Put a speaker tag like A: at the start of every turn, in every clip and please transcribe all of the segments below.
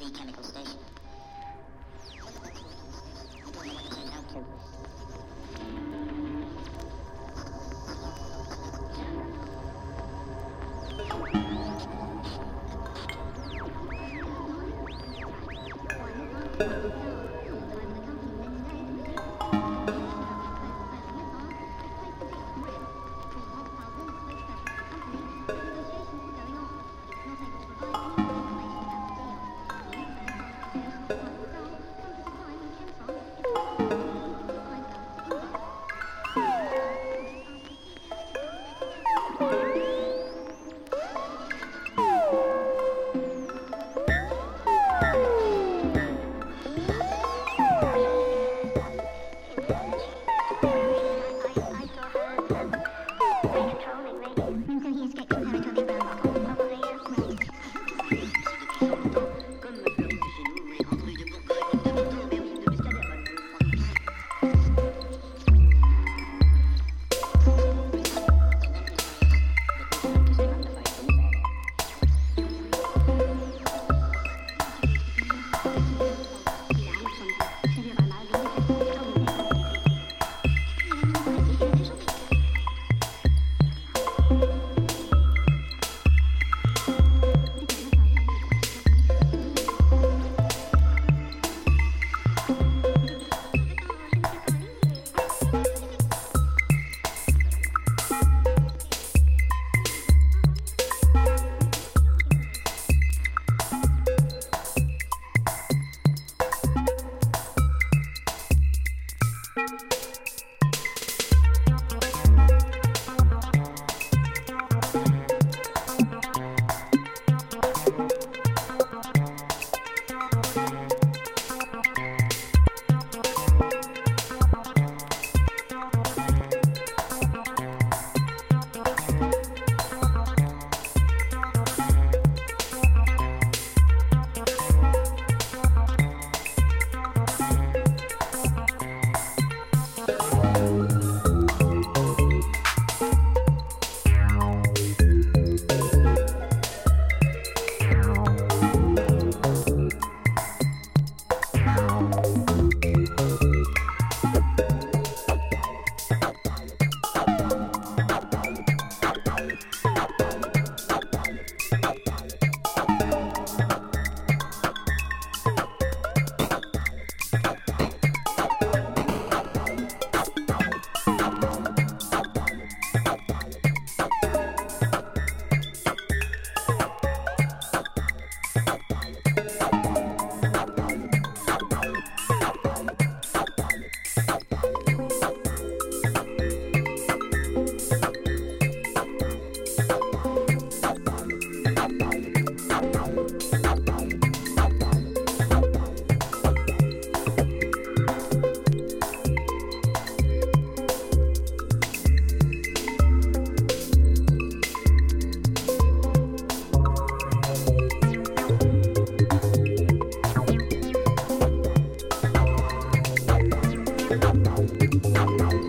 A: like the chemical station. I don't know what it turned out to. Thank you. Thank you.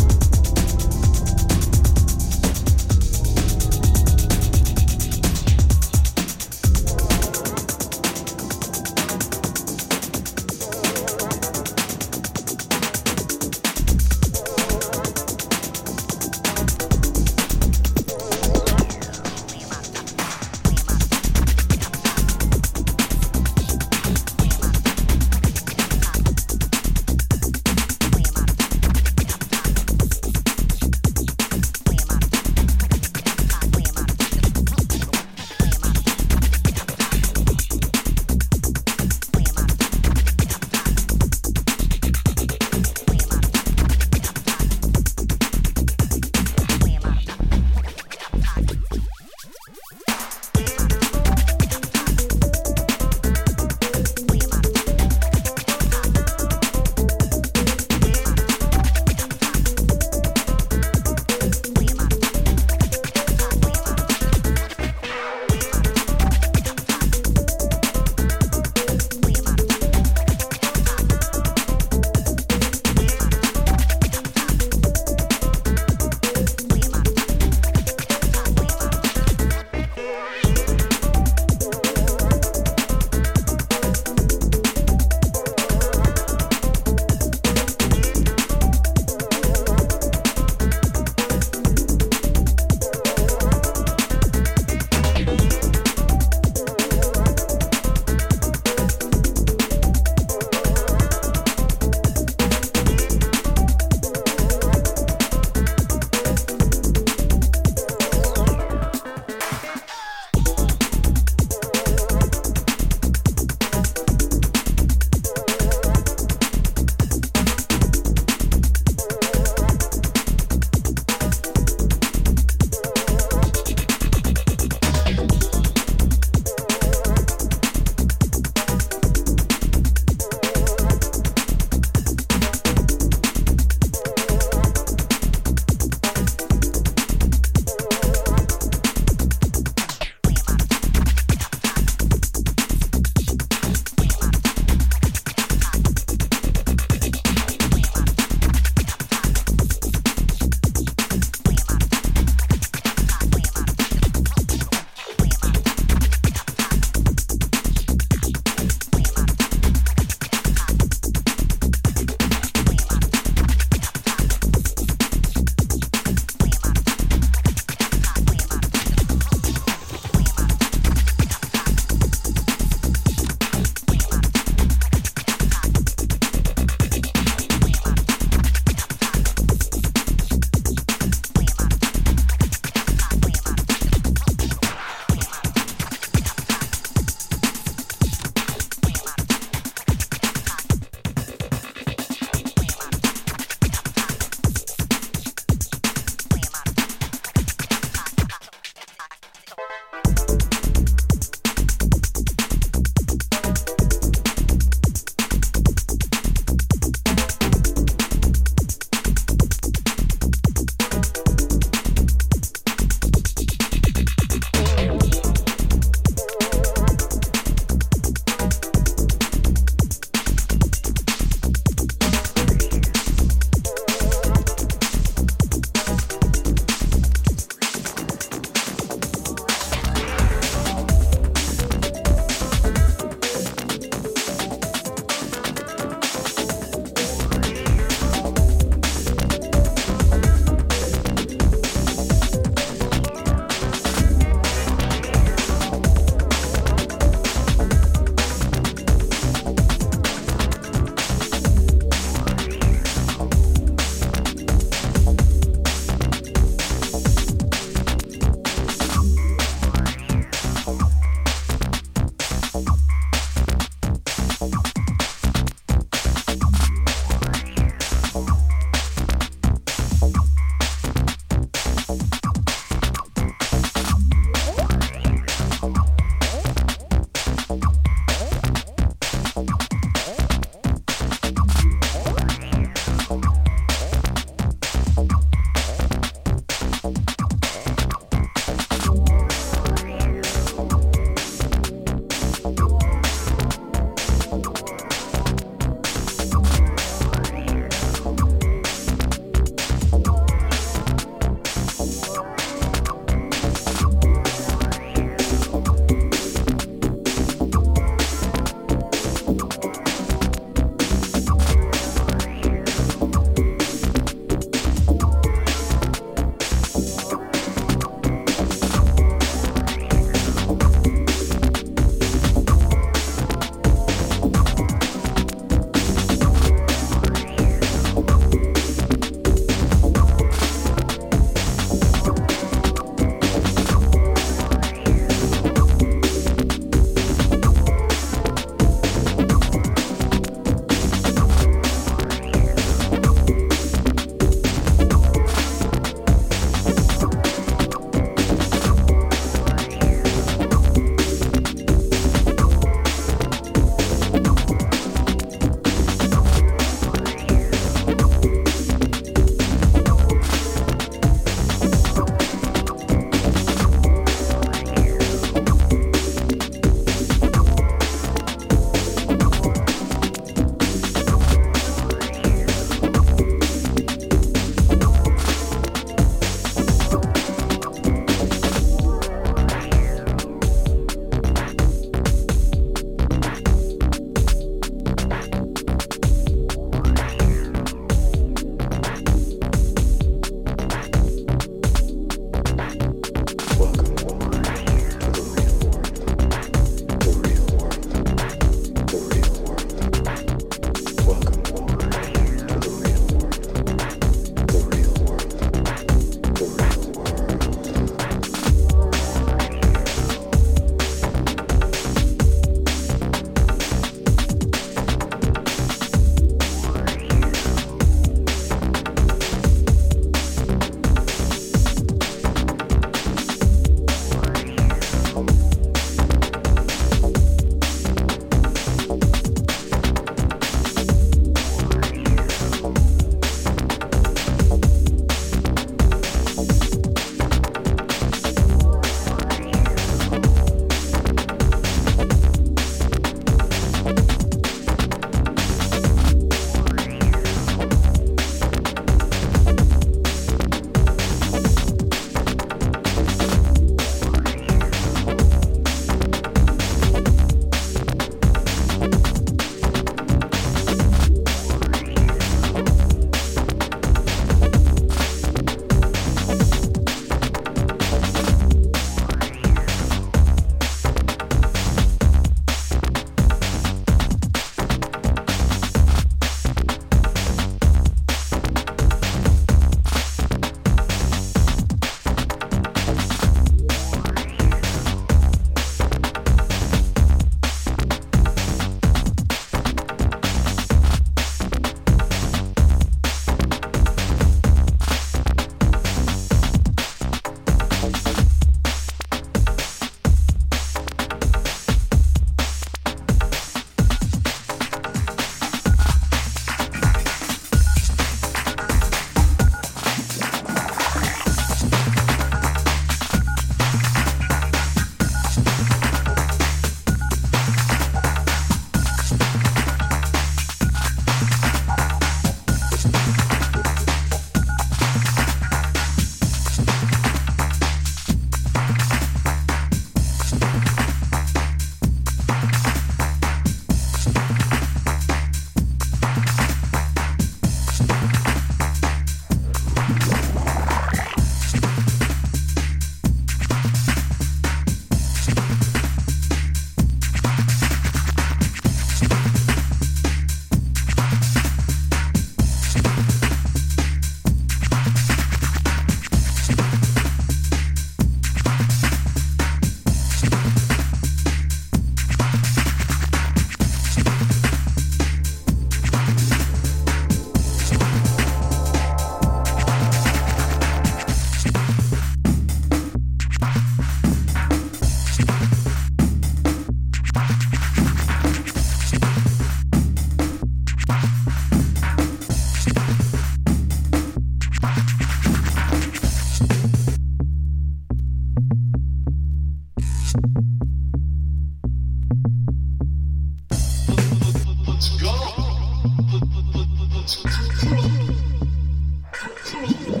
B: Thank you.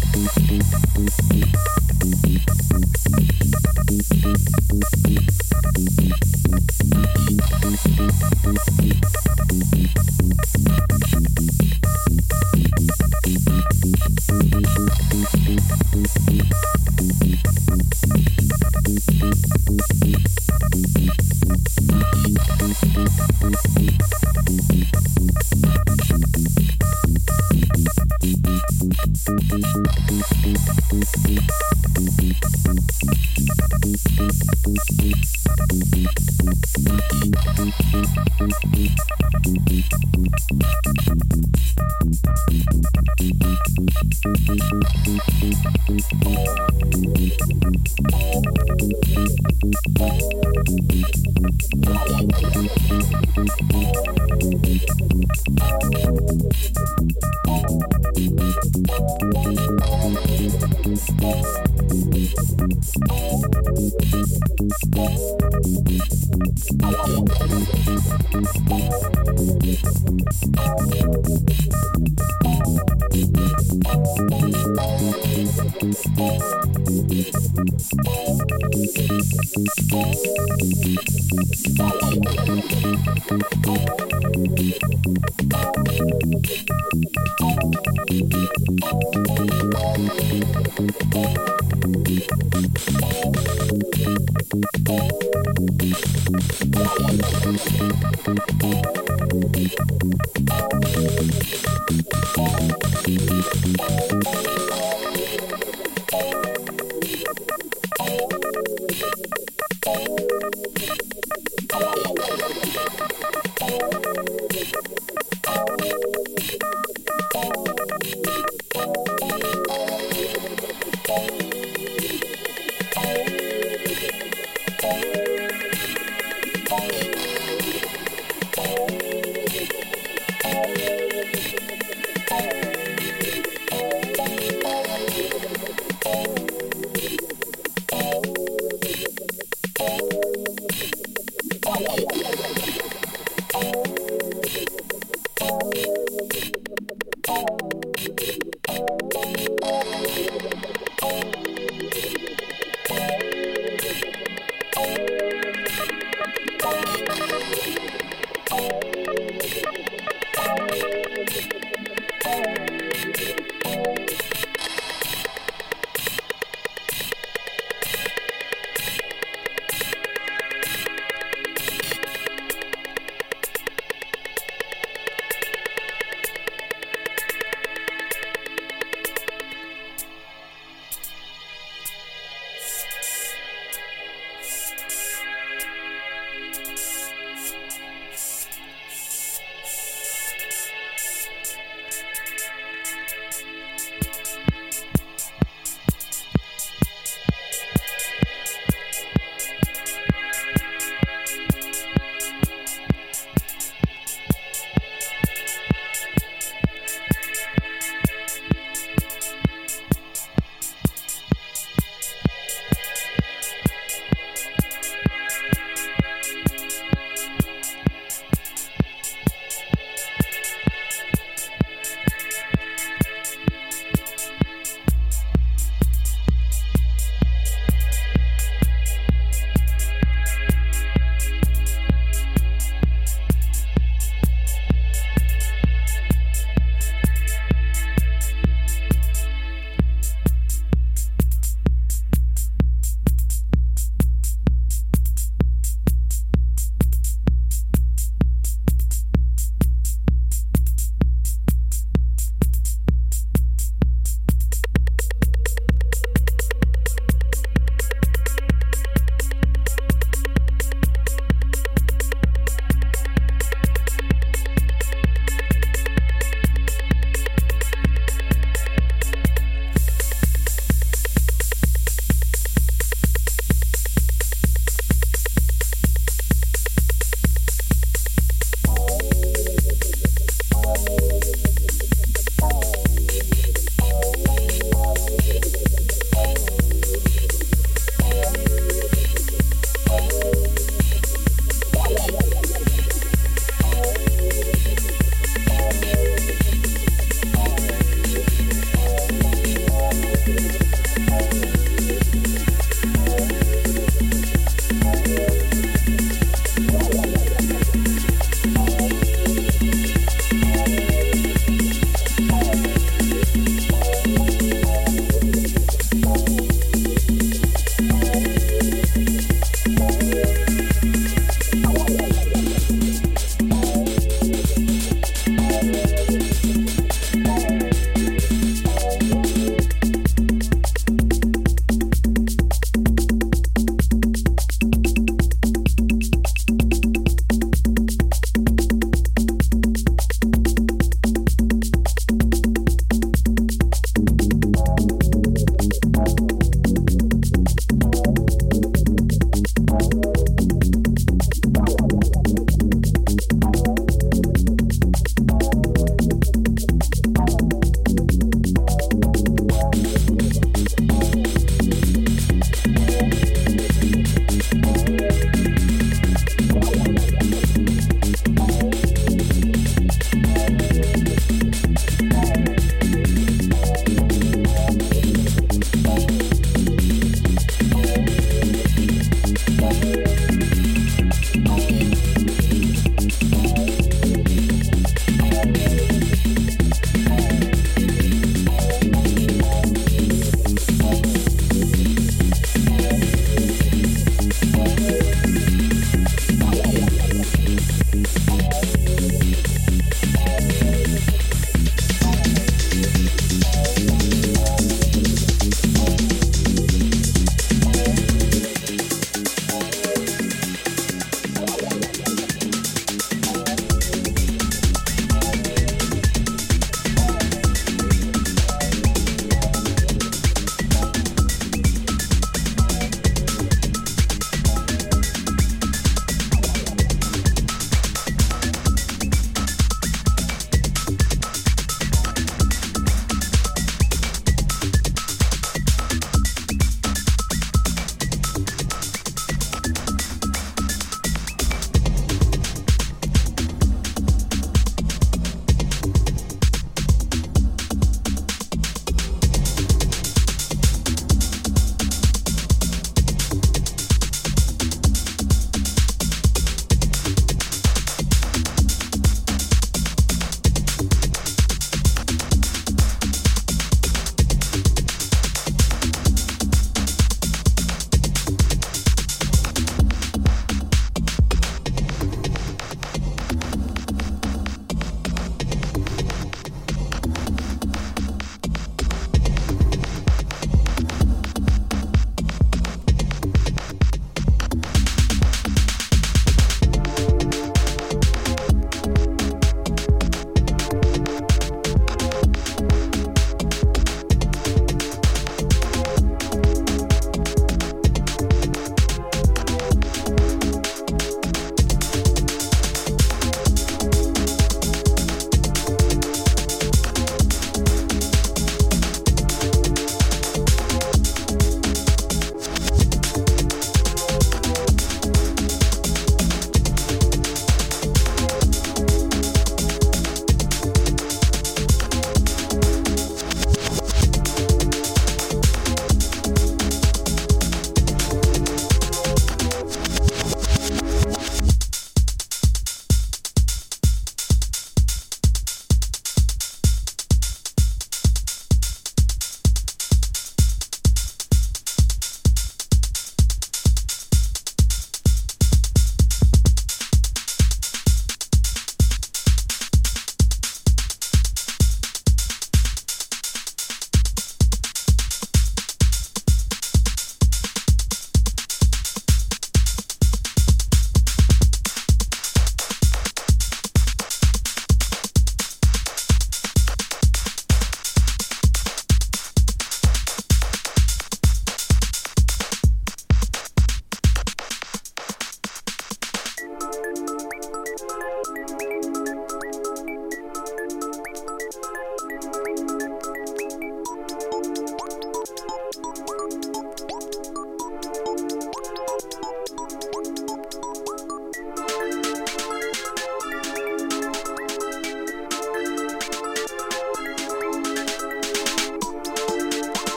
B: Thank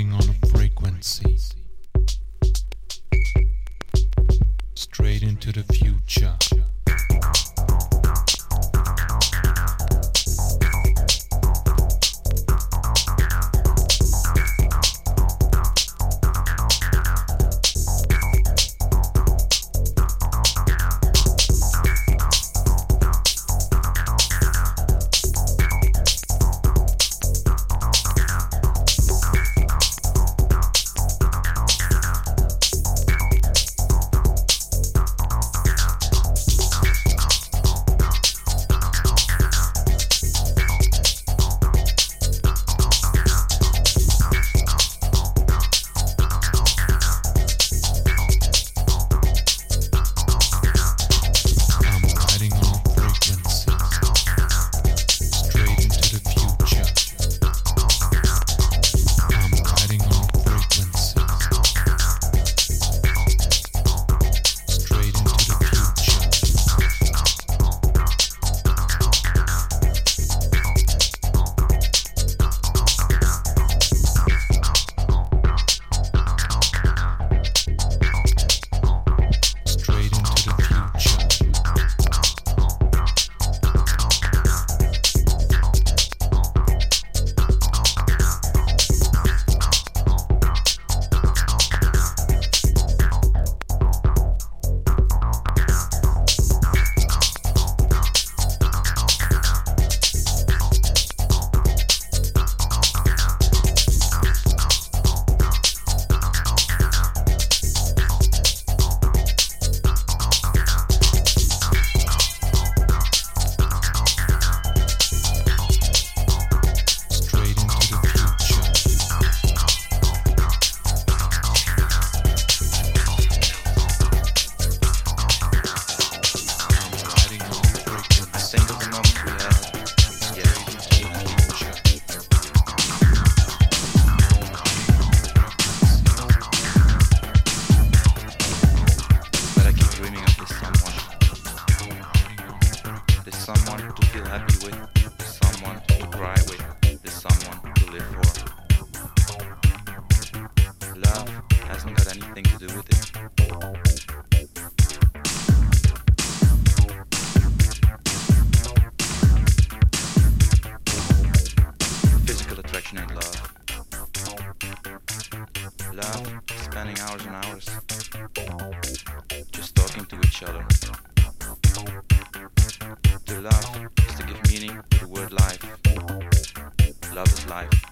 C: riding on a Love is life.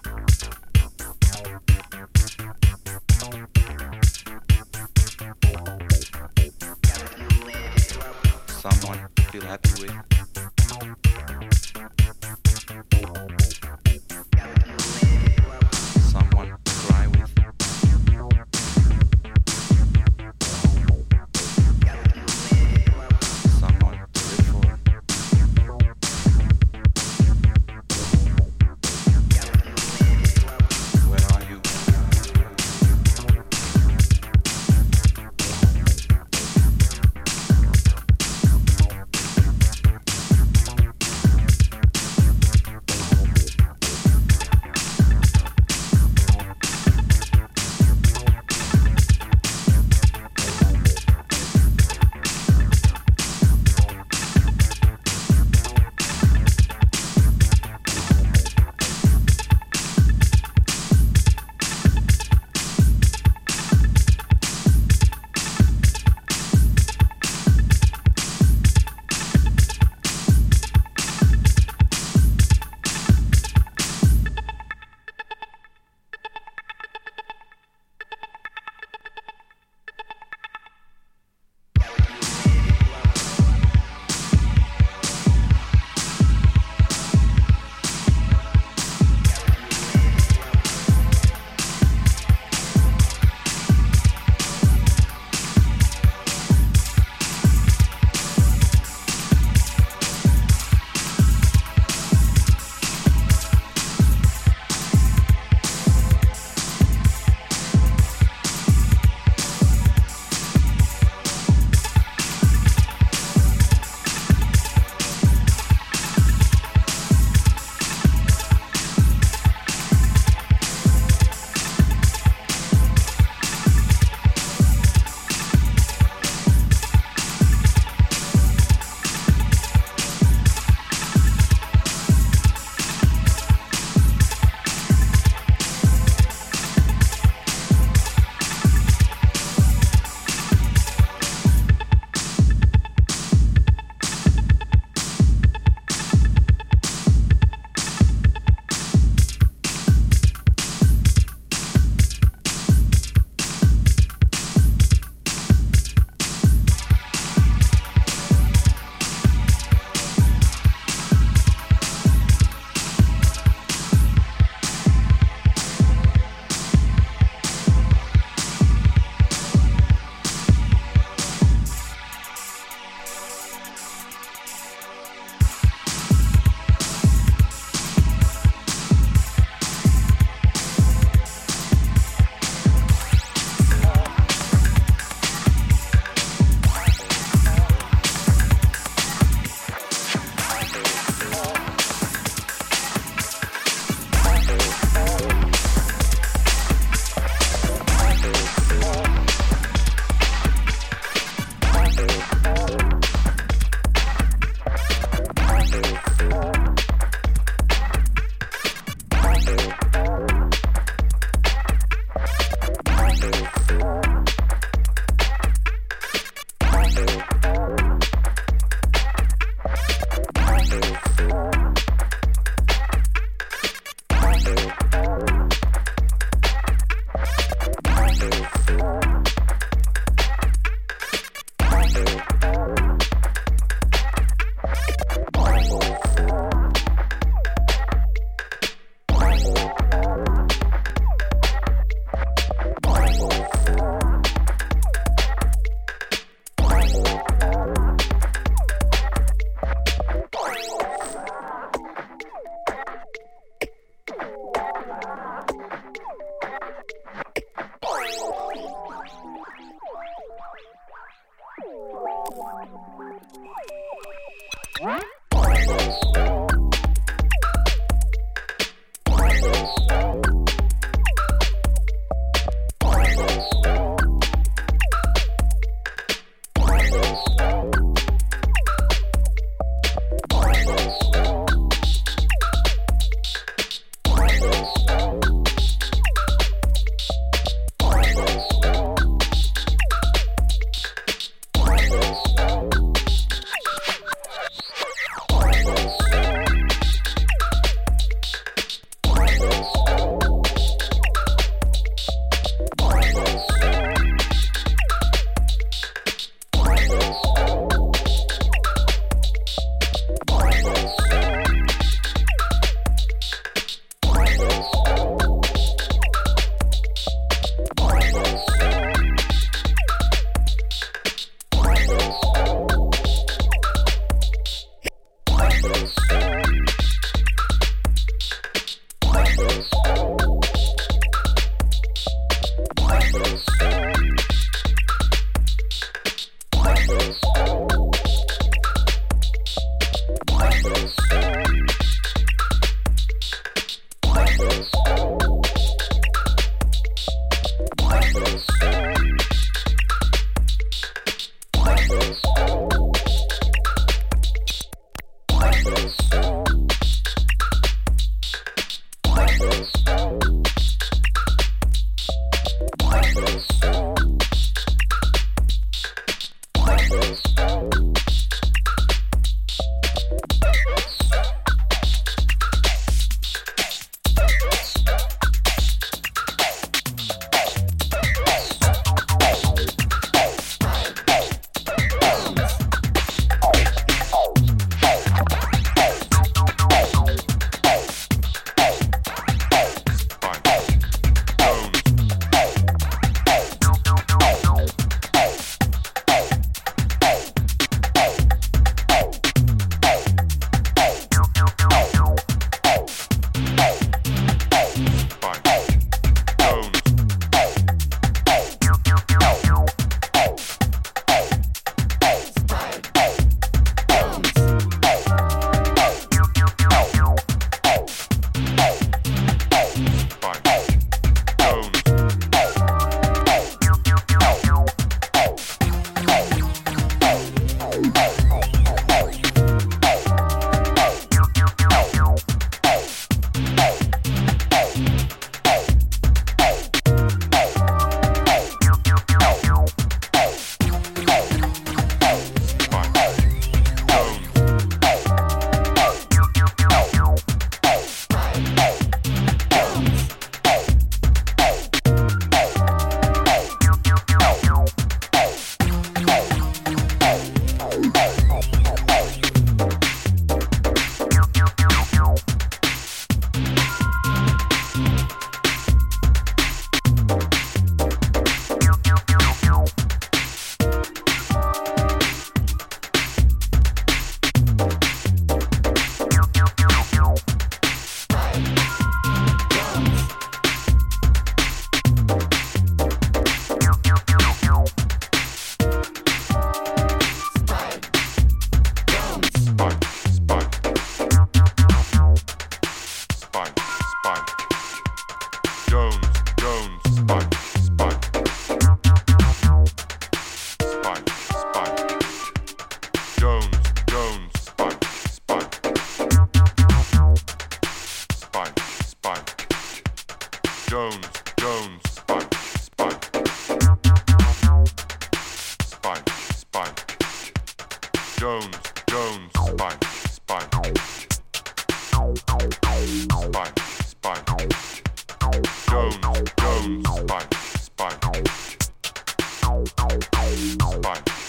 C: Bones, spike, spike.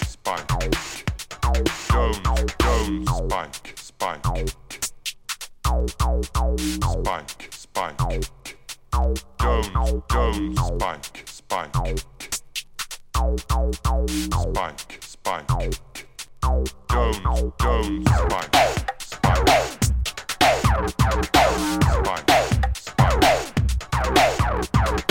C: Spike, spike. Jones, Jones, spike, spike. Spike, spike. Jones, Jones, spike, spike. Spike, spike. Jones, Jones, spike, spike. Spike, spike. Spike.